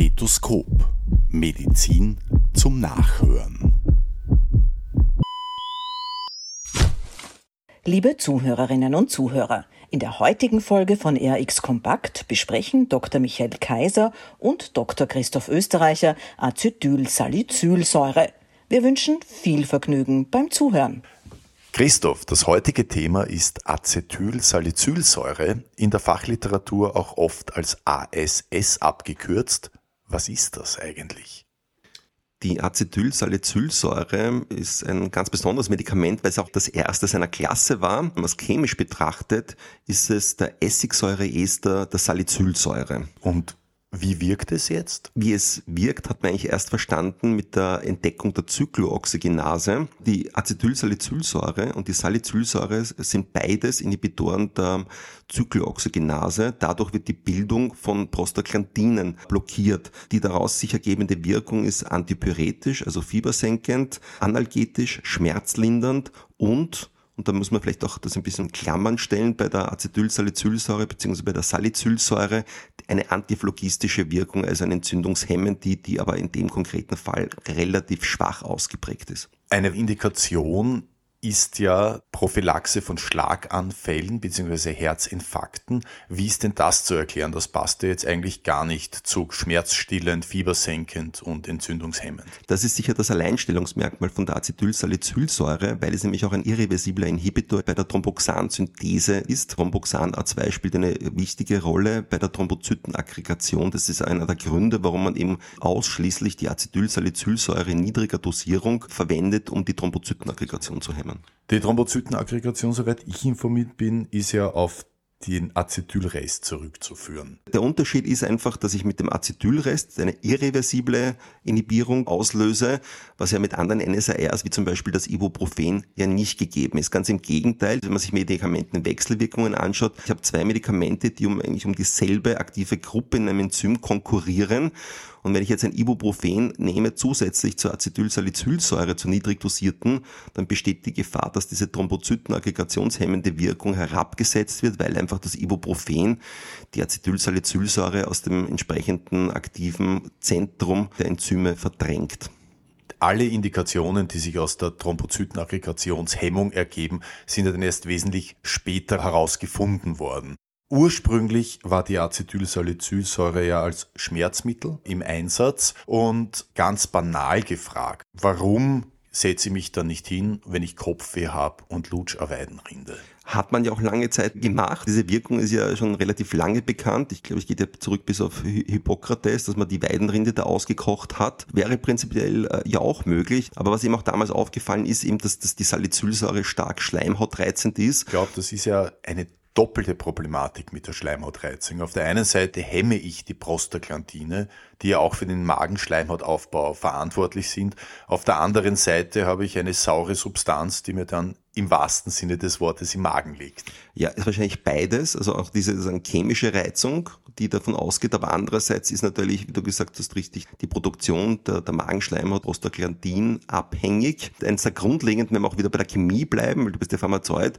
Stethoskop. Medizin zum Nachhören. Liebe Zuhörerinnen und Zuhörer, in der heutigen Folge von RX Kompakt besprechen Dr. Michael Kaiser und Dr. Christoph Österreicher Acetylsalicylsäure. Wir wünschen viel Vergnügen beim Zuhören. Christoph, das heutige Thema ist Acetylsalicylsäure, in der Fachliteratur auch oft als ASS abgekürzt. Was ist das eigentlich? Die Acetylsalicylsäure ist ein ganz besonderes Medikament, weil es auch das erste seiner Klasse war. Wenn man es chemisch betrachtet, ist es der Essigsäureester der Salicylsäure. Und wie wirkt es jetzt? Wie es wirkt, hat man eigentlich erst verstanden mit der Entdeckung der Zyklooxygenase. Die Acetylsalicylsäure und die Salicylsäure sind beides Inhibitoren der Zyklooxygenase. Dadurch wird die Bildung von Prostaglandinen blockiert. Die daraus sich ergebende Wirkung ist antipyretisch, also fiebersenkend, analgetisch, schmerzlindernd und und da muss man vielleicht auch das ein bisschen Klammern stellen bei der Acetylsalicylsäure bzw. bei der Salicylsäure, eine antiphlogistische Wirkung, also ein Entzündungshemmen, die, die aber in dem konkreten Fall relativ schwach ausgeprägt ist. Eine Indikation ist ja Prophylaxe von Schlaganfällen bzw. Herzinfarkten. Wie ist denn das zu erklären? Das passt ja jetzt eigentlich gar nicht zu schmerzstillend, fiebersenkend und entzündungshemmend. Das ist sicher das Alleinstellungsmerkmal von der Acetylsalicylsäure, weil es nämlich auch ein irreversibler Inhibitor bei der Thromboxansynthese ist. Thromboxan A2 spielt eine wichtige Rolle bei der Thrombozytenaggregation. Das ist einer der Gründe, warum man eben ausschließlich die Acetylsalicylsäure in niedriger Dosierung verwendet, um die Thrombozytenaggregation zu hemmen. Die Thrombozytenaggregation, soweit ich informiert bin, ist ja auf den Acetylrest zurückzuführen. Der Unterschied ist einfach, dass ich mit dem Acetylrest eine irreversible Inhibierung auslöse, was ja mit anderen NSARs wie zum Beispiel das Ibuprofen ja nicht gegeben ist. Ganz im Gegenteil, wenn man sich Medikamentenwechselwirkungen anschaut, ich habe zwei Medikamente, die um eigentlich um dieselbe aktive Gruppe in einem Enzym konkurrieren und wenn ich jetzt ein Ibuprofen nehme, zusätzlich zur Acetylsalicylsäure, zur niedrig dosierten, dann besteht die Gefahr, dass diese Thrombozytenaggregationshemmende Wirkung herabgesetzt wird, weil einfach das Ibuprofen die Acetylsalicylsäure aus dem entsprechenden aktiven Zentrum der Enzyme verdrängt. Alle Indikationen, die sich aus der Thrombozytenaggregationshemmung ergeben, sind dann erst wesentlich später herausgefunden worden. Ursprünglich war die Acetylsalicylsäure ja als Schmerzmittel im Einsatz und ganz banal gefragt, warum setze ich mich dann nicht hin, wenn ich Kopfweh habe und Lutscherweidenrinde? Hat man ja auch lange Zeit gemacht. Diese Wirkung ist ja schon relativ lange bekannt. Ich glaube, ich gehe ja zurück bis auf Hippokrates, dass man die Weidenrinde da ausgekocht hat. Wäre prinzipiell äh, ja auch möglich. Aber was eben auch damals aufgefallen ist, eben, dass, dass die Salicylsäure stark schleimhautreizend ist. Ich glaube, das ist ja eine doppelte Problematik mit der Schleimhautreizung. Auf der einen Seite hemme ich die Prostaglandine, die ja auch für den Magenschleimhautaufbau verantwortlich sind. Auf der anderen Seite habe ich eine saure Substanz, die mir dann im wahrsten Sinne des Wortes im Magen liegt. Ja, ist wahrscheinlich beides. Also auch diese chemische Reizung, die davon ausgeht, aber andererseits ist natürlich, wie du gesagt hast, richtig, die Produktion der, der Magenschleimhaut Prostaglandin abhängig. Eines der grundlegenden, wenn wir auch wieder bei der Chemie bleiben, weil du bist der Pharmazeut,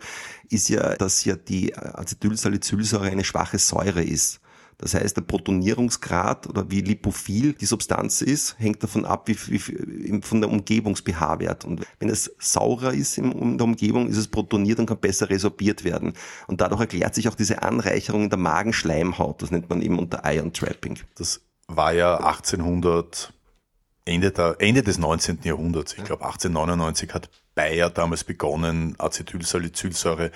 ist ja, dass ja die Acetylsalicylsäure eine schwache Säure ist. Das heißt, der Protonierungsgrad oder wie lipophil die Substanz ist, hängt davon ab, wie, wie von der Umgebungs-pH-Wert. Und wenn es saurer ist in der Umgebung, ist es protoniert und kann besser resorbiert werden. Und dadurch erklärt sich auch diese Anreicherung in der Magenschleimhaut. Das nennt man eben unter Ion Trapping. Das war ja 1800 Ende, der, Ende des 19. Jahrhunderts, ich glaube 1899 hat Bayer damals begonnen, Acetylsalicylsäure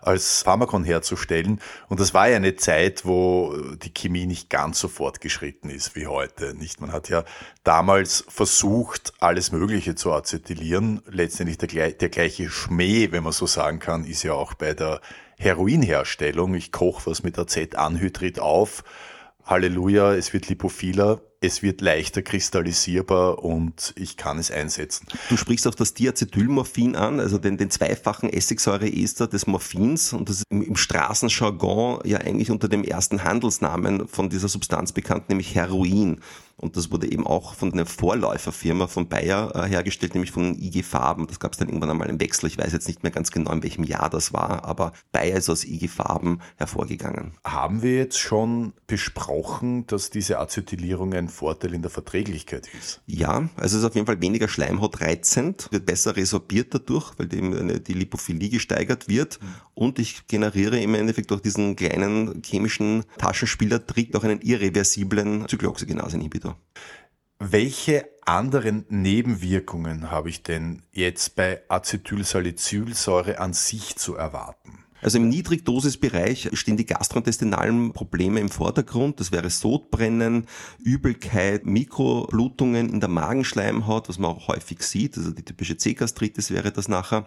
als Pharmakon herzustellen. Und das war ja eine Zeit, wo die Chemie nicht ganz so fortgeschritten ist wie heute. Nicht? Man hat ja damals versucht, alles Mögliche zu acetylieren. Letztendlich der, der gleiche Schmäh, wenn man so sagen kann, ist ja auch bei der Heroinherstellung. Ich koche was mit Acetanhydrid auf. Halleluja, es wird lipophiler es wird leichter kristallisierbar und ich kann es einsetzen. Du sprichst auch das Diacetylmorphin an, also den, den zweifachen Essigsäureester des Morphins und das ist im, im Straßenjargon ja eigentlich unter dem ersten Handelsnamen von dieser Substanz bekannt, nämlich Heroin. Und das wurde eben auch von einer Vorläuferfirma von Bayer äh, hergestellt, nämlich von IG Farben. Das gab es dann irgendwann einmal im Wechsel. Ich weiß jetzt nicht mehr ganz genau, in welchem Jahr das war, aber Bayer ist aus IG Farben hervorgegangen. Haben wir jetzt schon besprochen, dass diese Acetylierung ein Vorteil in der Verträglichkeit ist. Ja, also es ist auf jeden Fall weniger schleimhautreizend, wird besser resorbiert dadurch, weil die, die Lipophilie gesteigert wird mhm. und ich generiere im Endeffekt durch diesen kleinen chemischen Taschenspielertrick auch einen irreversiblen Zyklooxygenase-Inhibitor. Welche anderen Nebenwirkungen habe ich denn jetzt bei Acetylsalicylsäure an sich zu erwarten? Also im Niedrigdosisbereich stehen die gastrointestinalen Probleme im Vordergrund. Das wäre Sodbrennen, Übelkeit, Mikroblutungen in der Magenschleimhaut, was man auch häufig sieht. Also die typische C-Gastritis wäre das nachher.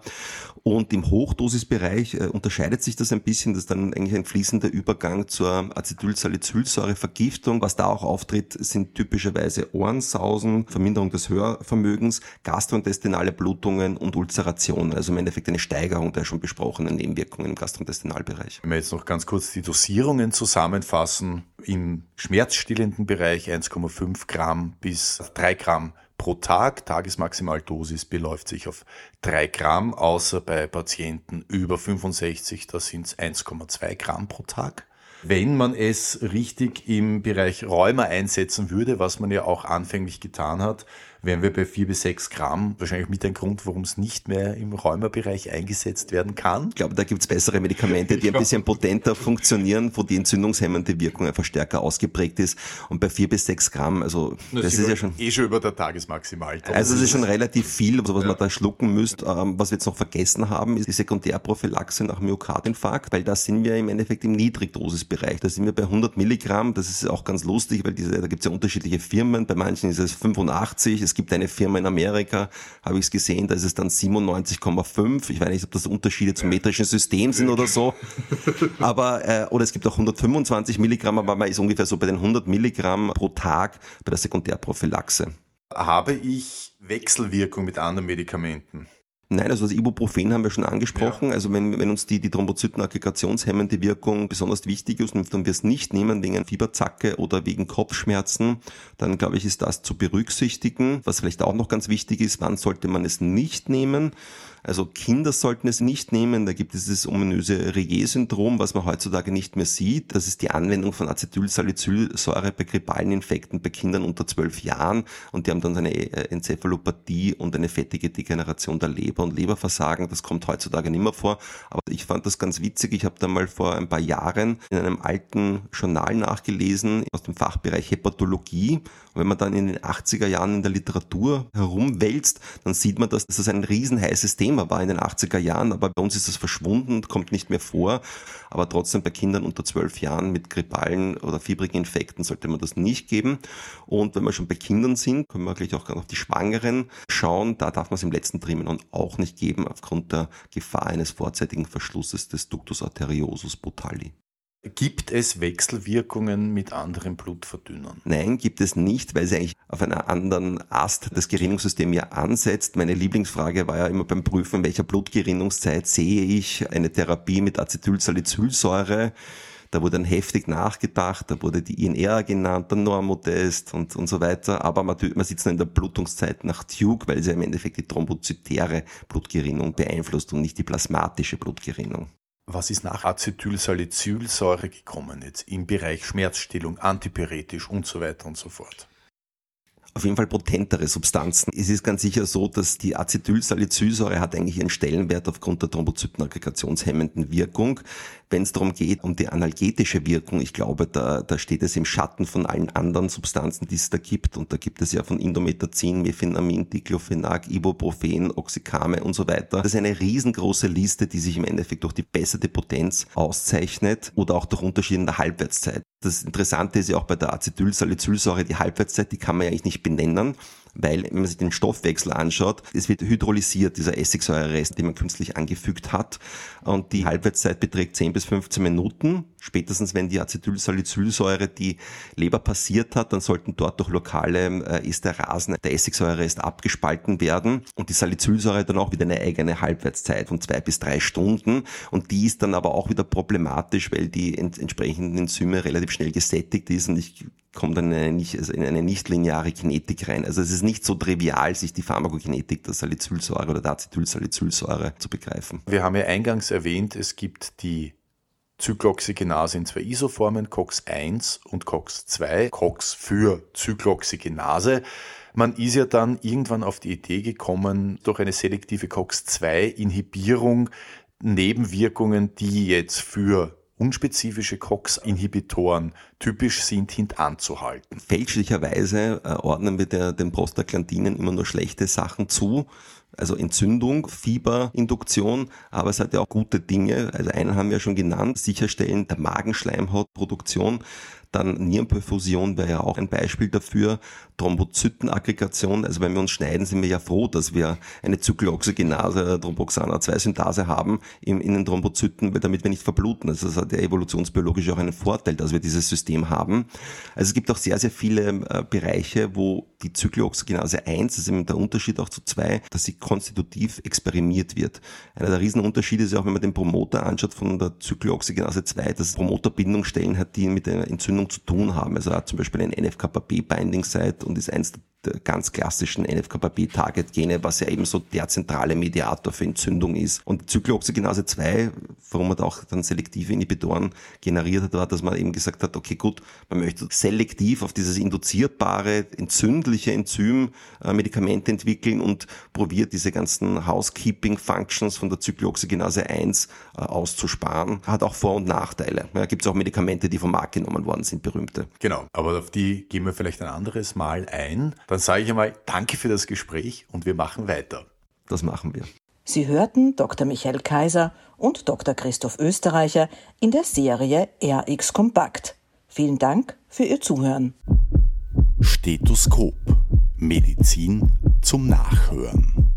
Und im Hochdosisbereich äh, unterscheidet sich das ein bisschen. Das ist dann eigentlich ein fließender Übergang zur Acetylsalicylsäurevergiftung. Was da auch auftritt, sind typischerweise Ohrensausen, Verminderung des Hörvermögens, gastrointestinale Blutungen und Ulzerationen. Also im Endeffekt eine Steigerung der schon besprochenen Nebenwirkungen Gastrointestinalbereich. Wenn wir jetzt noch ganz kurz die Dosierungen zusammenfassen, im schmerzstillenden Bereich 1,5 Gramm bis 3 Gramm pro Tag. Tagesmaximaldosis beläuft sich auf 3 Gramm, außer bei Patienten über 65, da sind es 1,2 Gramm pro Tag. Wenn man es richtig im Bereich Rheuma einsetzen würde, was man ja auch anfänglich getan hat, wären wir bei vier bis sechs Gramm. Wahrscheinlich mit ein Grund, warum es nicht mehr im Rheumabereich eingesetzt werden kann. Ich glaube, da gibt es bessere Medikamente, die ein bisschen potenter funktionieren, wo die entzündungshemmende Wirkung einfach stärker ausgeprägt ist. Und bei vier bis sechs Gramm, also das, das ist ja schon... Eh schon über der Tagesmaximal. Also es ist schon relativ viel, also was ja. man da schlucken müsst. Ähm, was wir jetzt noch vergessen haben, ist die Sekundärprophylaxe nach Myokardinfarkt, weil da sind wir im Endeffekt im Niedrigdosisbereich. Da sind wir bei 100 Milligramm. Das ist auch ganz lustig, weil diese, da gibt es ja unterschiedliche Firmen. Bei manchen ist es 85, es es gibt eine Firma in Amerika, habe ich es gesehen, da ist es dann 97,5. Ich weiß nicht, ob das Unterschiede zum metrischen System sind oder so. Aber, äh, oder es gibt auch 125 Milligramm, aber man ist ungefähr so bei den 100 Milligramm pro Tag bei der Sekundärprophylaxe. Habe ich Wechselwirkung mit anderen Medikamenten? Nein, also das Ibuprofen haben wir schon angesprochen. Ja. Also wenn, wenn uns die, die Thrombozytenaggregationshemmende Wirkung besonders wichtig ist und wir es nicht nehmen wegen einer Fieberzacke oder wegen Kopfschmerzen, dann glaube ich, ist das zu berücksichtigen. Was vielleicht auch noch ganz wichtig ist, wann sollte man es nicht nehmen? Also Kinder sollten es nicht nehmen. Da gibt es das ominöse Regier-Syndrom, was man heutzutage nicht mehr sieht. Das ist die Anwendung von Acetylsalicylsäure bei grippalen Infekten bei Kindern unter zwölf Jahren. Und die haben dann eine äh, Enzephalopathie und eine fettige Degeneration der Leber und Leberversagen. Das kommt heutzutage nicht mehr vor. Aber ich fand das ganz witzig. Ich habe da mal vor ein paar Jahren in einem alten Journal nachgelesen aus dem Fachbereich Hepatologie. Und wenn man dann in den 80er Jahren in der Literatur herumwälzt, dann sieht man, dass das ein riesenheißes Thema Thema war in den 80er Jahren, aber bei uns ist das verschwunden, kommt nicht mehr vor. Aber trotzdem bei Kindern unter zwölf Jahren mit grippalen oder fiebrigen Infekten sollte man das nicht geben. Und wenn wir schon bei Kindern sind, können wir gleich auch auf die Schwangeren schauen. Da darf man es im letzten Trimenon auch nicht geben, aufgrund der Gefahr eines vorzeitigen Verschlusses des Ductus arteriosus brutali. Gibt es Wechselwirkungen mit anderen Blutverdünnern? Nein, gibt es nicht, weil sie eigentlich auf einer anderen Ast das Gerinnungssystem ja ansetzt. Meine Lieblingsfrage war ja immer beim Prüfen, welcher Blutgerinnungszeit sehe ich eine Therapie mit Acetylsalicylsäure. Da wurde dann heftig nachgedacht, da wurde die INR genannt, der Normotest und, und so weiter. Aber man, man sitzt in der Blutungszeit nach Duke, weil sie im Endeffekt die thrombozytäre Blutgerinnung beeinflusst und nicht die plasmatische Blutgerinnung. Was ist nach Acetylsalicylsäure gekommen jetzt im Bereich Schmerzstillung, antipyretisch und so weiter und so fort? Auf jeden Fall potentere Substanzen. Es ist ganz sicher so, dass die Acetylsalicylsäure hat eigentlich ihren Stellenwert aufgrund der Thrombozytenaggregationshemmenden Wirkung. Wenn es darum geht, um die analgetische Wirkung, ich glaube, da, da steht es im Schatten von allen anderen Substanzen, die es da gibt. Und da gibt es ja von Indometazin, Mefenamin, Diclofenac, Ibuprofen, Oxycame und so weiter. Das ist eine riesengroße Liste, die sich im Endeffekt durch die besserte Potenz auszeichnet oder auch durch Unterschiede in der Halbwertszeit. Das Interessante ist ja auch bei der Acetylsalicylsäure, die Halbwertszeit, die kann man ja eigentlich nicht benennen weil wenn man sich den Stoffwechsel anschaut, es wird hydrolysiert, dieser Essigsäurerest, den man künstlich angefügt hat und die Halbwertszeit beträgt 10 bis 15 Minuten. Spätestens wenn die Acetylsalicylsäure die Leber passiert hat, dann sollten dort durch lokale äh, Esterasen der Essigsäurerest abgespalten werden und die Salicylsäure dann auch wieder eine eigene Halbwertszeit von zwei bis drei Stunden und die ist dann aber auch wieder problematisch, weil die ent entsprechenden Enzyme relativ schnell gesättigt ist und ich komme dann in eine, nicht, also in eine nichtlineare Kinetik rein. Also es ist nicht so trivial, sich die Pharmakokinetik der Salicylsäure oder der Acetylsalicylsäure zu begreifen. Wir haben ja eingangs erwähnt, es gibt die Cyclooxygenase in zwei Isoformen, COX-1 und COX-2, COX für Cyclooxygenase. Man ist ja dann irgendwann auf die Idee gekommen, durch eine selektive COX-2-Inhibierung Nebenwirkungen, die jetzt für unspezifische COX-Inhibitoren typisch sind, hintanzuhalten. Fälschlicherweise äh, ordnen wir der, den Prostaglandinen immer nur schlechte Sachen zu also Entzündung, Fieberinduktion, aber es hat ja auch gute Dinge. Also einen haben wir ja schon genannt, sicherstellen der Magenschleimhautproduktion. Dann Nierenperfusion wäre ja auch ein Beispiel dafür. Thrombozytenaggregation, also wenn wir uns schneiden, sind wir ja froh, dass wir eine Zyklooxygenase, Thromboxana 2 Synthase haben in, in den Thrombozyten, damit wir nicht verbluten. Also das hat ja evolutionsbiologisch auch einen Vorteil, dass wir dieses System haben. Also es gibt auch sehr, sehr viele äh, Bereiche, wo die Zyklooxygenase 1, das ist eben der Unterschied auch zu 2, dass sie konstitutiv experimentiert wird. Einer der Riesenunterschiede ist ja auch, wenn man den Promoter anschaut von der Zyklooxygenase 2, dass Promoterbindungsstellen hat, die mit der Entzündung zu tun haben. Also hat zum Beispiel ein NFKB-Binding-Site und ist eins der ganz klassischen NF-kappa-B-Target-Gene, was ja eben so der zentrale Mediator für Entzündung ist. Und Zyklooxygenase 2, warum man da auch dann selektive Inhibitoren generiert hat, war, dass man eben gesagt hat, okay gut, man möchte selektiv auf dieses induzierbare, entzündliche Enzym äh, Medikamente entwickeln und probiert diese ganzen Housekeeping-Functions von der Zyklooxygenase 1 äh, auszusparen. Hat auch Vor- und Nachteile. Ja, Gibt es auch Medikamente, die vom Markt genommen worden sind, berühmte. Genau, aber auf die gehen wir vielleicht ein anderes Mal ein. Dann sage ich einmal Danke für das Gespräch und wir machen weiter. Das machen wir. Sie hörten Dr. Michael Kaiser und Dr. Christoph Österreicher in der Serie RX Kompakt. Vielen Dank für Ihr Zuhören. Stethoskop. Medizin zum Nachhören.